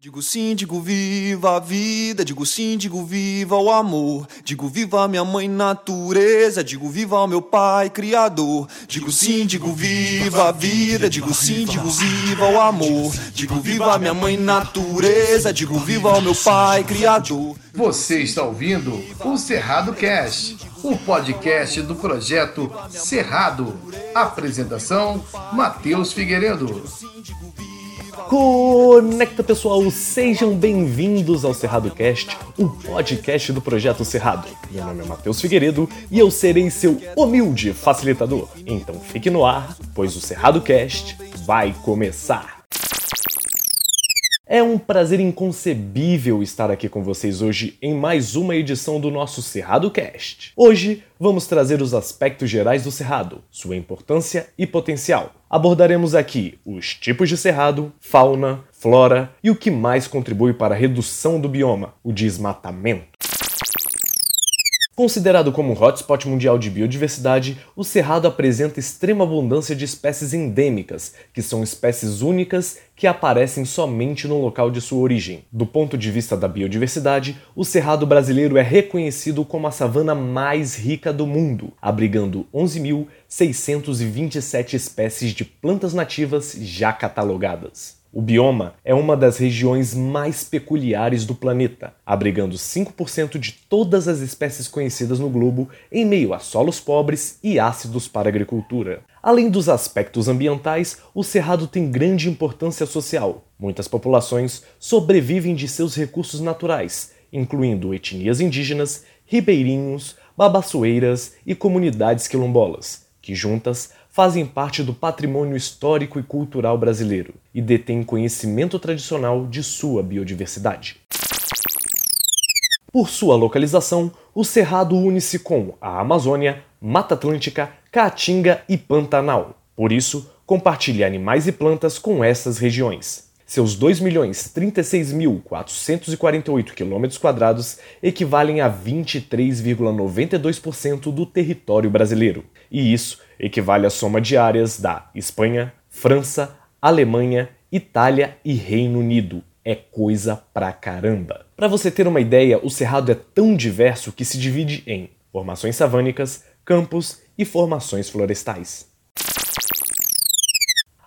Digo sim, digo viva a vida, digo sim, digo viva o amor, digo viva minha mãe natureza, digo viva meu pai criador. Digo sim, digo viva a vida, digo sim, digo viva o amor, digo viva minha mãe natureza, digo viva o meu pai criador. Você está ouvindo o Cerrado Cast, o podcast do projeto Cerrado. Apresentação: Matheus Figueiredo. Conecta pessoal, sejam bem-vindos ao Cerrado Cast, o podcast do Projeto Cerrado. Meu nome é Matheus Figueiredo e eu serei seu humilde facilitador. Então fique no ar, pois o Cerrado Cast vai começar. É um prazer inconcebível estar aqui com vocês hoje em mais uma edição do nosso Cerrado Cast. Hoje vamos trazer os aspectos gerais do cerrado, sua importância e potencial. Abordaremos aqui os tipos de cerrado, fauna, flora e o que mais contribui para a redução do bioma, o desmatamento. Considerado como um hotspot mundial de biodiversidade, o Cerrado apresenta extrema abundância de espécies endêmicas, que são espécies únicas que aparecem somente no local de sua origem. Do ponto de vista da biodiversidade, o Cerrado brasileiro é reconhecido como a savana mais rica do mundo, abrigando 11.627 espécies de plantas nativas já catalogadas. O bioma é uma das regiões mais peculiares do planeta, abrigando 5% de todas as espécies conhecidas no globo em meio a solos pobres e ácidos para a agricultura. Além dos aspectos ambientais, o cerrado tem grande importância social. Muitas populações sobrevivem de seus recursos naturais, incluindo etnias indígenas, ribeirinhos, babassoeiras e comunidades quilombolas, que juntas fazem parte do patrimônio histórico e cultural brasileiro e detêm conhecimento tradicional de sua biodiversidade. Por sua localização, o Cerrado une-se com a Amazônia, Mata Atlântica, Caatinga e Pantanal. Por isso, compartilha animais e plantas com essas regiões. Seus 2.036.448 km equivalem a 23,92% do território brasileiro, e isso equivale à soma de áreas da Espanha, França, Alemanha, Itália e Reino Unido. É coisa pra caramba. Para você ter uma ideia, o cerrado é tão diverso que se divide em formações savânicas, campos e formações florestais.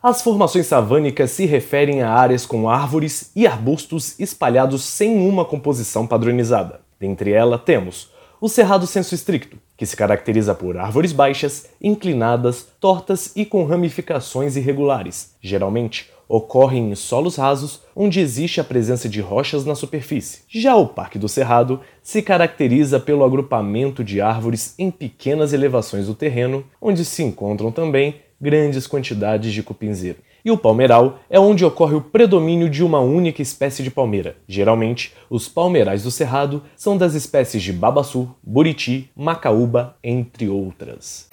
As formações savânicas se referem a áreas com árvores e arbustos espalhados sem uma composição padronizada. Dentre elas temos o cerrado senso estricto, que se caracteriza por árvores baixas, inclinadas, tortas e com ramificações irregulares. Geralmente, ocorrem em solos rasos onde existe a presença de rochas na superfície. Já o Parque do Cerrado se caracteriza pelo agrupamento de árvores em pequenas elevações do terreno, onde se encontram também grandes quantidades de cupinzeiro. E o palmeiral é onde ocorre o predomínio de uma única espécie de palmeira. Geralmente, os palmeirais do cerrado são das espécies de babaçu, buriti, macaúba, entre outras.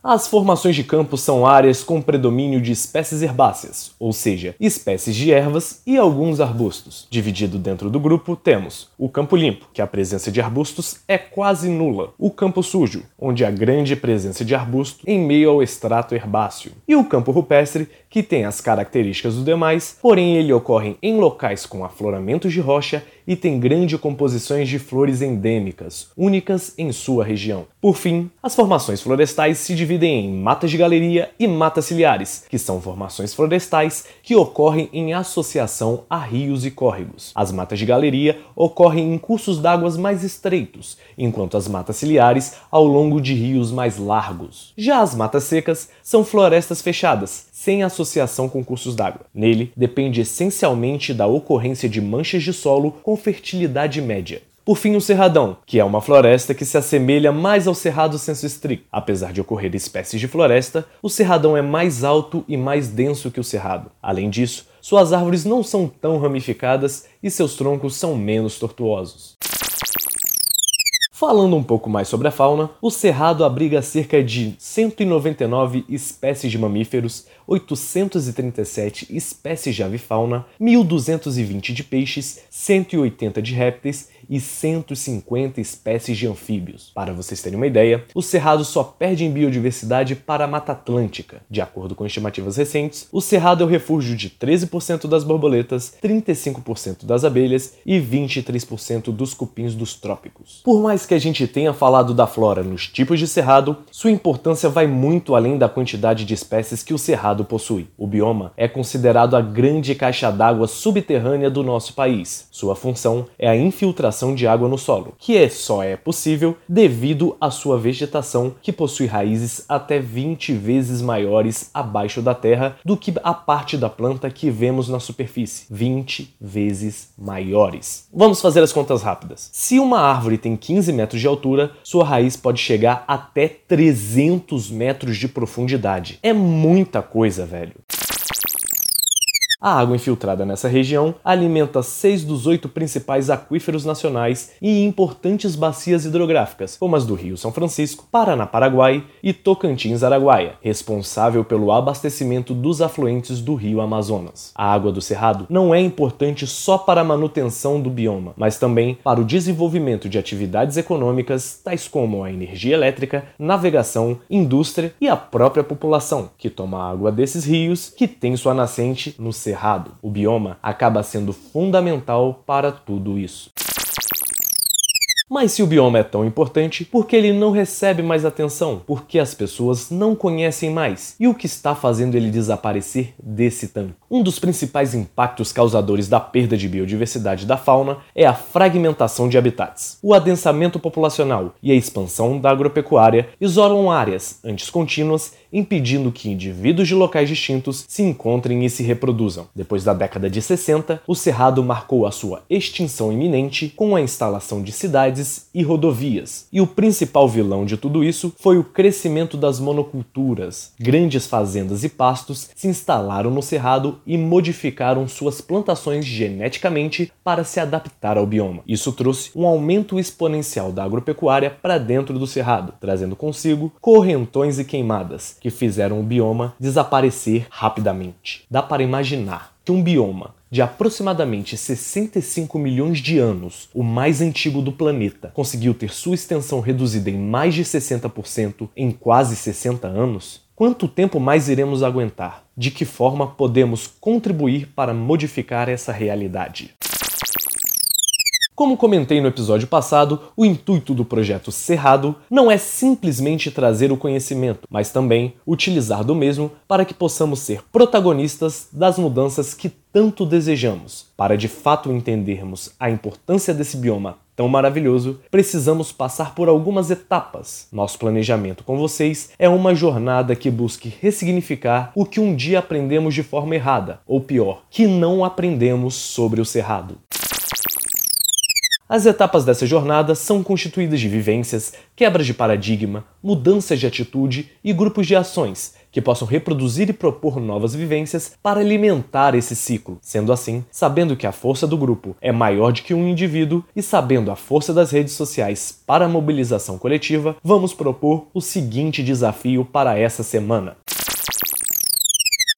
As formações de campo são áreas com predomínio de espécies herbáceas, ou seja, espécies de ervas e alguns arbustos. Dividido dentro do grupo, temos o campo limpo, que a presença de arbustos é quase nula, o campo sujo, onde há grande presença de arbusto em meio ao extrato herbáceo, e o campo rupestre, que tem as características dos demais, porém ele ocorre em locais com afloramentos de rocha e tem grandes composições de flores endêmicas, únicas em sua região. Por fim, as formações florestais se dividem em matas de galeria e matas ciliares, que são formações florestais que ocorrem em associação a rios e córregos. As matas de galeria ocorrem em cursos d'águas mais estreitos, enquanto as matas ciliares ao longo de rios mais largos. Já as matas secas são florestas fechadas, sem associação com cursos d'água. Nele, depende essencialmente da ocorrência de manchas de solo com fertilidade média. Por fim, o cerradão, que é uma floresta que se assemelha mais ao cerrado senso estricto. Apesar de ocorrer espécies de floresta, o cerradão é mais alto e mais denso que o cerrado. Além disso, suas árvores não são tão ramificadas e seus troncos são menos tortuosos. Falando um pouco mais sobre a fauna, o Cerrado abriga cerca de 199 espécies de mamíferos, 837 espécies de avifauna, 1.220 de peixes, 180 de répteis e 150 espécies de anfíbios. Para vocês terem uma ideia, o Cerrado só perde em biodiversidade para a Mata Atlântica. De acordo com estimativas recentes, o Cerrado é o refúgio de 13% das borboletas, 35% das abelhas e 23% dos cupins dos trópicos. Por mais que a gente tenha falado da flora nos tipos de cerrado, sua importância vai muito além da quantidade de espécies que o cerrado possui. O bioma é considerado a grande caixa d'água subterrânea do nosso país. Sua função é a infiltração de água no solo, que é, só é possível devido à sua vegetação, que possui raízes até 20 vezes maiores abaixo da terra do que a parte da planta que vemos na superfície. 20 vezes maiores. Vamos fazer as contas rápidas. Se uma árvore tem 15 metros de altura, sua raiz pode chegar até 300 metros de profundidade. É muita coisa, velho. A água infiltrada nessa região alimenta seis dos oito principais aquíferos nacionais e importantes bacias hidrográficas, como as do Rio São Francisco, Paraná-Paraguai e Tocantins-Araguaia, responsável pelo abastecimento dos afluentes do Rio Amazonas. A água do Cerrado não é importante só para a manutenção do bioma, mas também para o desenvolvimento de atividades econômicas tais como a energia elétrica, navegação, indústria e a própria população, que toma água desses rios que tem sua nascente no Cerrado o bioma acaba sendo fundamental para tudo isso. Mas se o bioma é tão importante, por que ele não recebe mais atenção? Por que as pessoas não conhecem mais? E o que está fazendo ele desaparecer desse tanto? Um dos principais impactos causadores da perda de biodiversidade da fauna é a fragmentação de habitats. O adensamento populacional e a expansão da agropecuária isolam áreas antes contínuas impedindo que indivíduos de locais distintos se encontrem e se reproduzam. Depois da década de 60, o Cerrado marcou a sua extinção iminente com a instalação de cidades e rodovias. E o principal vilão de tudo isso foi o crescimento das monoculturas. Grandes fazendas e pastos se instalaram no Cerrado e modificaram suas plantações geneticamente para se adaptar ao bioma. Isso trouxe um aumento exponencial da agropecuária para dentro do Cerrado, trazendo consigo correntões e queimadas, que fizeram o bioma desaparecer rapidamente. Dá para imaginar que um bioma de aproximadamente 65 milhões de anos, o mais antigo do planeta, conseguiu ter sua extensão reduzida em mais de 60% em quase 60 anos? Quanto tempo mais iremos aguentar? De que forma podemos contribuir para modificar essa realidade? Como comentei no episódio passado, o intuito do projeto Cerrado não é simplesmente trazer o conhecimento, mas também utilizar do mesmo para que possamos ser protagonistas das mudanças que tanto desejamos. Para de fato entendermos a importância desse bioma tão maravilhoso, precisamos passar por algumas etapas. Nosso planejamento com vocês é uma jornada que busque ressignificar o que um dia aprendemos de forma errada, ou pior, que não aprendemos sobre o cerrado. As etapas dessa jornada são constituídas de vivências, quebras de paradigma, mudanças de atitude e grupos de ações que possam reproduzir e propor novas vivências para alimentar esse ciclo. Sendo assim, sabendo que a força do grupo é maior do que um indivíduo e sabendo a força das redes sociais para a mobilização coletiva, vamos propor o seguinte desafio para essa semana.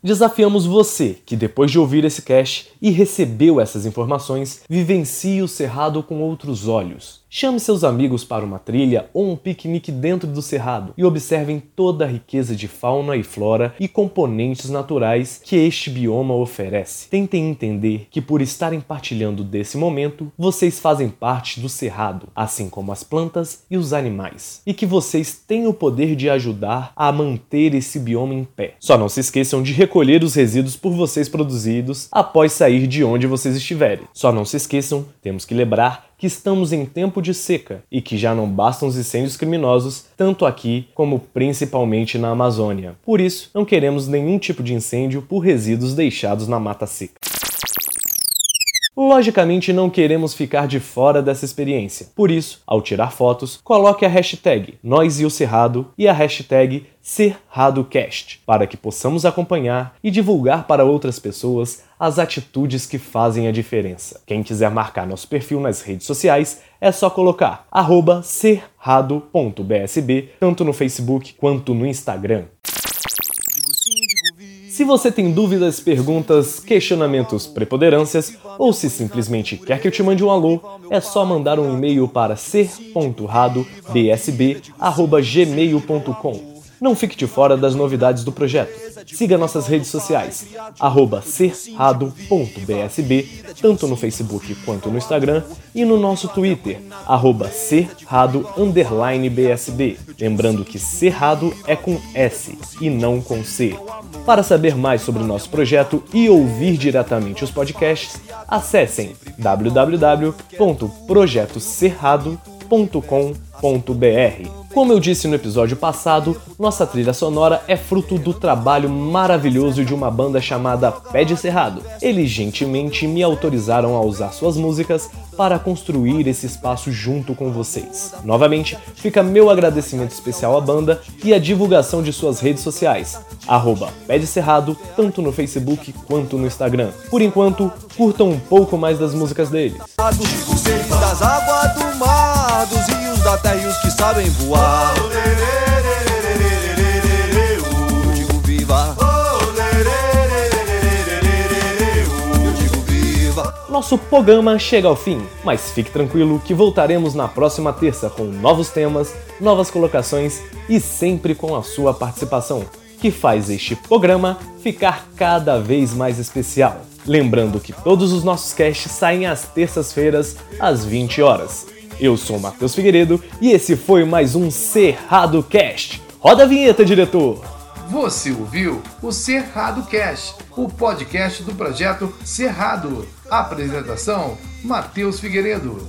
Desafiamos você que, depois de ouvir esse cast e recebeu essas informações, vivencie o Cerrado com outros olhos. Chame seus amigos para uma trilha ou um piquenique dentro do cerrado e observem toda a riqueza de fauna e flora e componentes naturais que este bioma oferece. Tentem entender que, por estarem partilhando desse momento, vocês fazem parte do cerrado, assim como as plantas e os animais, e que vocês têm o poder de ajudar a manter esse bioma em pé. Só não se esqueçam de recolher os resíduos por vocês produzidos após sair de onde vocês estiverem. Só não se esqueçam, temos que lembrar que estamos em tempo de seca e que já não bastam os incêndios criminosos, tanto aqui como principalmente na Amazônia. Por isso, não queremos nenhum tipo de incêndio por resíduos deixados na mata seca. Logicamente não queremos ficar de fora dessa experiência. Por isso, ao tirar fotos, coloque a hashtag Nós e o Cerrado e a hashtag CerradoCast, para que possamos acompanhar e divulgar para outras pessoas as atitudes que fazem a diferença. Quem quiser marcar nosso perfil nas redes sociais, é só colocar cerrado.bsb, tanto no Facebook quanto no Instagram. Se você tem dúvidas, perguntas, questionamentos, preponderâncias ou se simplesmente quer que eu te mande um alô, é só mandar um e-mail para ser.radobsb@gmail.com. Não fique de fora das novidades do projeto. Siga nossas redes sociais, serrado.bsb, tanto no Facebook quanto no Instagram, e no nosso Twitter, serrado_bsb. Lembrando que Cerrado é com S e não com C. Para saber mais sobre o nosso projeto e ouvir diretamente os podcasts, acessem www.projetocerrado.com.br. Como eu disse no episódio passado, nossa trilha sonora é fruto do trabalho maravilhoso de uma banda chamada Pé de Cerrado. Eles gentilmente me autorizaram a usar suas músicas para construir esse espaço junto com vocês. Novamente, fica meu agradecimento especial à banda e a divulgação de suas redes sociais, arroba Pé de Cerrado, tanto no Facebook quanto no Instagram. Por enquanto, curtam um pouco mais das músicas deles. E os que sabem voar. Eu digo viva. Eu digo viva. Nosso programa chega ao fim, mas fique tranquilo que voltaremos na próxima terça com novos temas, novas colocações e sempre com a sua participação, que faz este programa ficar cada vez mais especial. Lembrando que todos os nossos casts saem às terças-feiras, às 20 horas. Eu sou o Matheus Figueiredo e esse foi mais um Cerrado Cast. Roda a vinheta, diretor! Você ouviu o Cerrado Cast, o podcast do projeto Cerrado. Apresentação: Matheus Figueiredo.